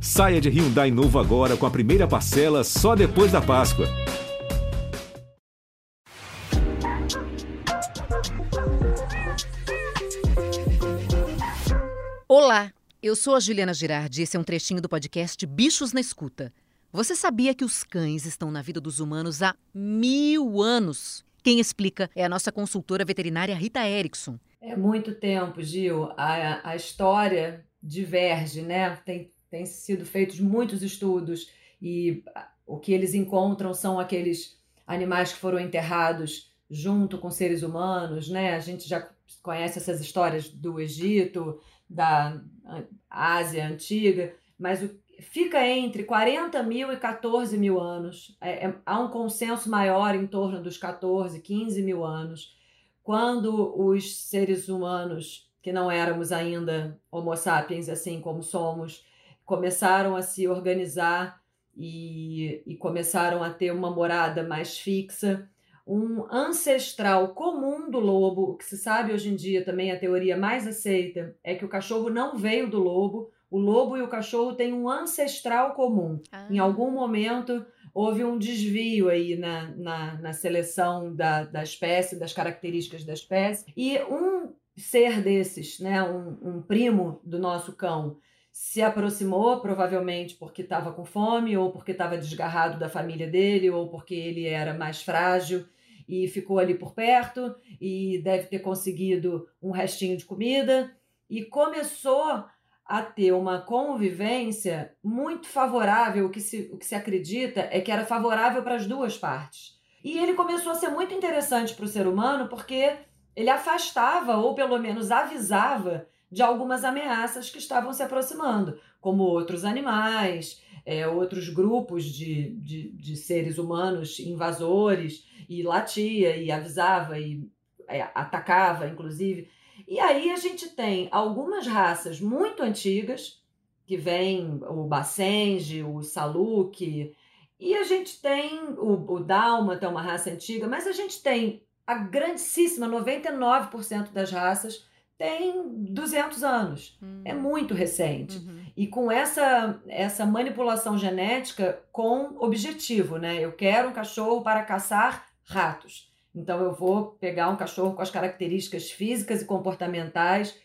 Saia de Hyundai novo agora com a primeira parcela só depois da Páscoa. Olá, eu sou a Juliana Girardi e esse é um trechinho do podcast Bichos na Escuta. Você sabia que os cães estão na vida dos humanos há mil anos? Quem explica é a nossa consultora veterinária Rita Erickson. É muito tempo, Gil. A, a história diverge, né? Tem, tem sido feitos muitos estudos e o que eles encontram são aqueles animais que foram enterrados junto com seres humanos, né? A gente já conhece essas histórias do Egito, da Ásia antiga, mas o, fica entre 40 mil e 14 mil anos. É, é, há um consenso maior em torno dos 14, 15 mil anos, quando os seres humanos, que não éramos ainda Homo sapiens, assim como somos, começaram a se organizar e, e começaram a ter uma morada mais fixa um ancestral comum do lobo. O que se sabe hoje em dia também, a teoria mais aceita, é que o cachorro não veio do lobo. O lobo e o cachorro têm um ancestral comum. Ah. Em algum momento houve um desvio aí na, na, na seleção da, da espécie, das características da espécie. E um ser desses, né, um, um primo do nosso cão, se aproximou, provavelmente porque estava com fome, ou porque estava desgarrado da família dele, ou porque ele era mais frágil e ficou ali por perto e deve ter conseguido um restinho de comida e começou a ter uma convivência muito favorável. O que se, o que se acredita é que era favorável para as duas partes. E ele começou a ser muito interessante para o ser humano porque ele afastava, ou pelo menos avisava, de algumas ameaças que estavam se aproximando, como outros animais, é, outros grupos de, de, de seres humanos invasores e latia e avisava e é, atacava, inclusive. E aí a gente tem algumas raças muito antigas, que vem o Bassenge, o Saluki, e a gente tem o, o Dálmata, uma raça antiga, mas a gente tem a grandíssima 99% das raças tem 200 anos. Hum. É muito recente. Uhum. E com essa, essa manipulação genética com objetivo, né? Eu quero um cachorro para caçar ratos. Então eu vou pegar um cachorro com as características físicas e comportamentais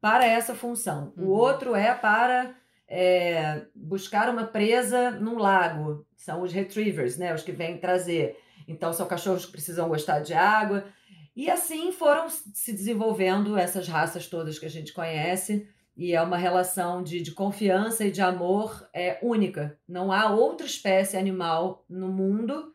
para essa função. Uhum. O outro é para é, buscar uma presa num lago. São os retrievers, né? Os que vêm trazer. Então são cachorros que precisam gostar de água. E assim foram se desenvolvendo essas raças todas que a gente conhece. E é uma relação de, de confiança e de amor é única. Não há outra espécie animal no mundo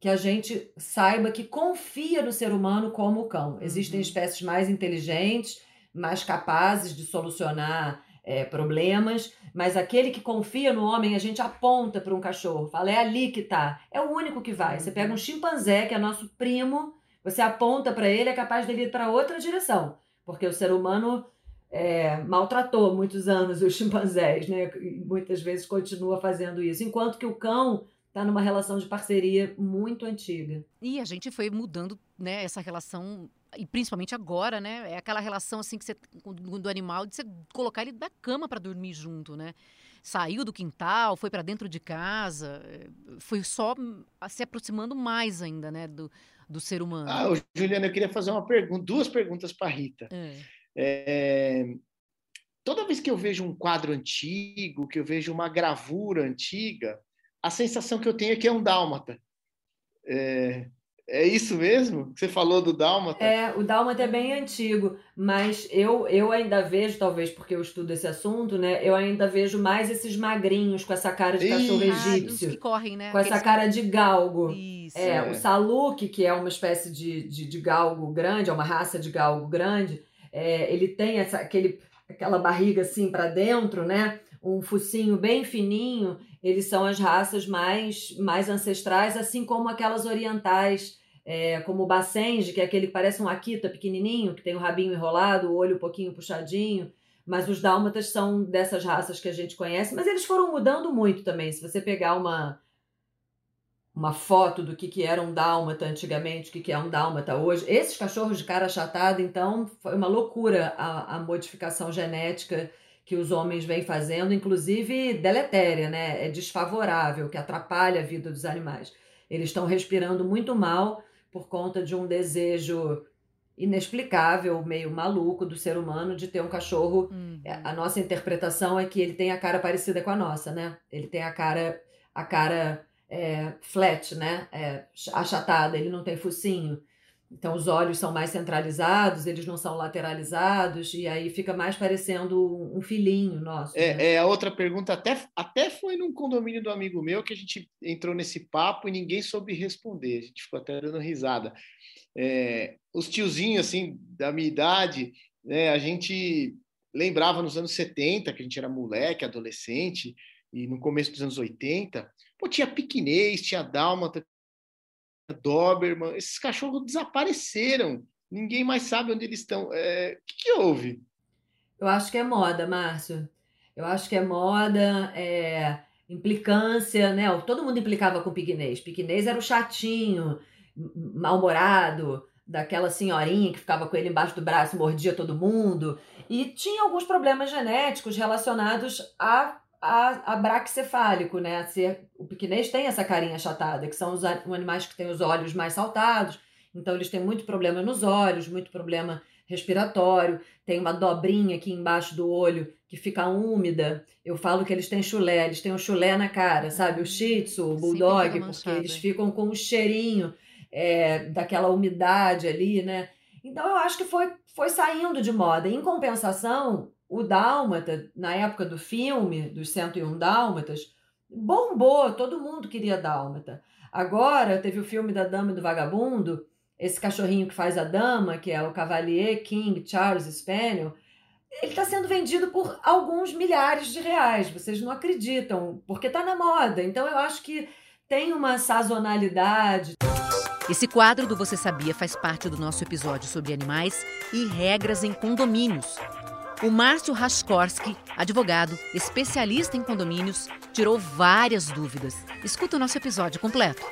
que a gente saiba que confia no ser humano como o cão. Existem uhum. espécies mais inteligentes, mais capazes de solucionar é, problemas, mas aquele que confia no homem, a gente aponta para um cachorro, fala, é ali que tá. É o único que vai. Você pega um uhum. chimpanzé, que é nosso primo, você aponta para ele, é capaz dele ir para outra direção, porque o ser humano é, maltratou muitos anos os chimpanzés, né? E muitas vezes continua fazendo isso, enquanto que o cão está numa relação de parceria muito antiga. E a gente foi mudando, né, essa relação e principalmente agora, né? É aquela relação assim que você do animal de você colocar ele na cama para dormir junto, né? Saiu do quintal, foi para dentro de casa, eh, foi só se aproximando mais ainda, né, do, do ser humano. Ah, Juliana, eu queria fazer uma pergunta, duas perguntas para Rita. É. É, toda vez que eu vejo um quadro antigo, que eu vejo uma gravura antiga, a sensação que eu tenho é que é um dálmata. É, é isso mesmo? Você falou do Dálmata? É, o Dálmata é bem antigo, mas eu, eu ainda vejo, talvez porque eu estudo esse assunto, né? Eu ainda vejo mais esses magrinhos com essa cara de cachorro egípcio. Ah, que correm, né? Com Aqueles... essa cara de galgo. Isso. É, é, o Saluk, que é uma espécie de, de, de galgo grande, é uma raça de galgo grande, é, ele tem essa, aquele, aquela barriga assim para dentro, né? Um focinho bem fininho eles são as raças mais, mais ancestrais, assim como aquelas orientais, é, como o Bassenge, que é aquele que parece um Akita pequenininho, que tem o rabinho enrolado, o olho um pouquinho puxadinho. Mas os dálmatas são dessas raças que a gente conhece, mas eles foram mudando muito também. Se você pegar uma, uma foto do que, que era um dálmata antigamente, o que, que é um dálmata hoje. Esses cachorros de cara achatada, então, foi uma loucura a, a modificação genética que os homens vêm fazendo, inclusive deletéria, né? É desfavorável, que atrapalha a vida dos animais. Eles estão respirando muito mal por conta de um desejo inexplicável, meio maluco do ser humano de ter um cachorro. Uhum. A nossa interpretação é que ele tem a cara parecida com a nossa, né? Ele tem a cara a cara é, flat, né? É, achatada, ele não tem focinho. Então os olhos são mais centralizados, eles não são lateralizados, e aí fica mais parecendo um filhinho nosso. É, né? é a outra pergunta, até, até foi num condomínio do amigo meu que a gente entrou nesse papo e ninguém soube responder, a gente ficou até dando risada. É, os tiozinhos, assim, da minha idade, né, a gente lembrava nos anos 70, que a gente era moleque, adolescente, e no começo dos anos 80, pô, tinha piquinês, tinha dálmata, Doberman, esses cachorros desapareceram. Ninguém mais sabe onde eles estão. É, o que, que, houve? Eu acho que é moda, Márcio. Eu acho que é moda, é implicância, né? Todo mundo implicava com o. Piquinês era o chatinho, mal-humorado, daquela senhorinha que ficava com ele embaixo do braço, mordia todo mundo. E tinha alguns problemas genéticos relacionados a a, a braquicefálico, né? Ser, o piquinês tem essa carinha achatada, que são os animais que têm os olhos mais saltados, então eles têm muito problema nos olhos, muito problema respiratório, tem uma dobrinha aqui embaixo do olho que fica úmida. Eu falo que eles têm chulé, eles têm um chulé na cara, sabe? O shih tzu, o bulldog, porque eles ficam com o cheirinho é, daquela umidade ali, né? Então eu acho que foi, foi saindo de moda. Em compensação, o Dálmata, na época do filme, dos 101 Dálmatas, bombou, todo mundo queria Dálmata. Agora, teve o filme da Dama e do Vagabundo, esse cachorrinho que faz a dama, que é o Cavalier King Charles Spaniel, ele está sendo vendido por alguns milhares de reais. Vocês não acreditam, porque está na moda. Então eu acho que tem uma sazonalidade. Esse quadro do Você Sabia faz parte do nosso episódio sobre animais e regras em condomínios. O Márcio Raskorski, advogado, especialista em condomínios, tirou várias dúvidas. Escuta o nosso episódio completo.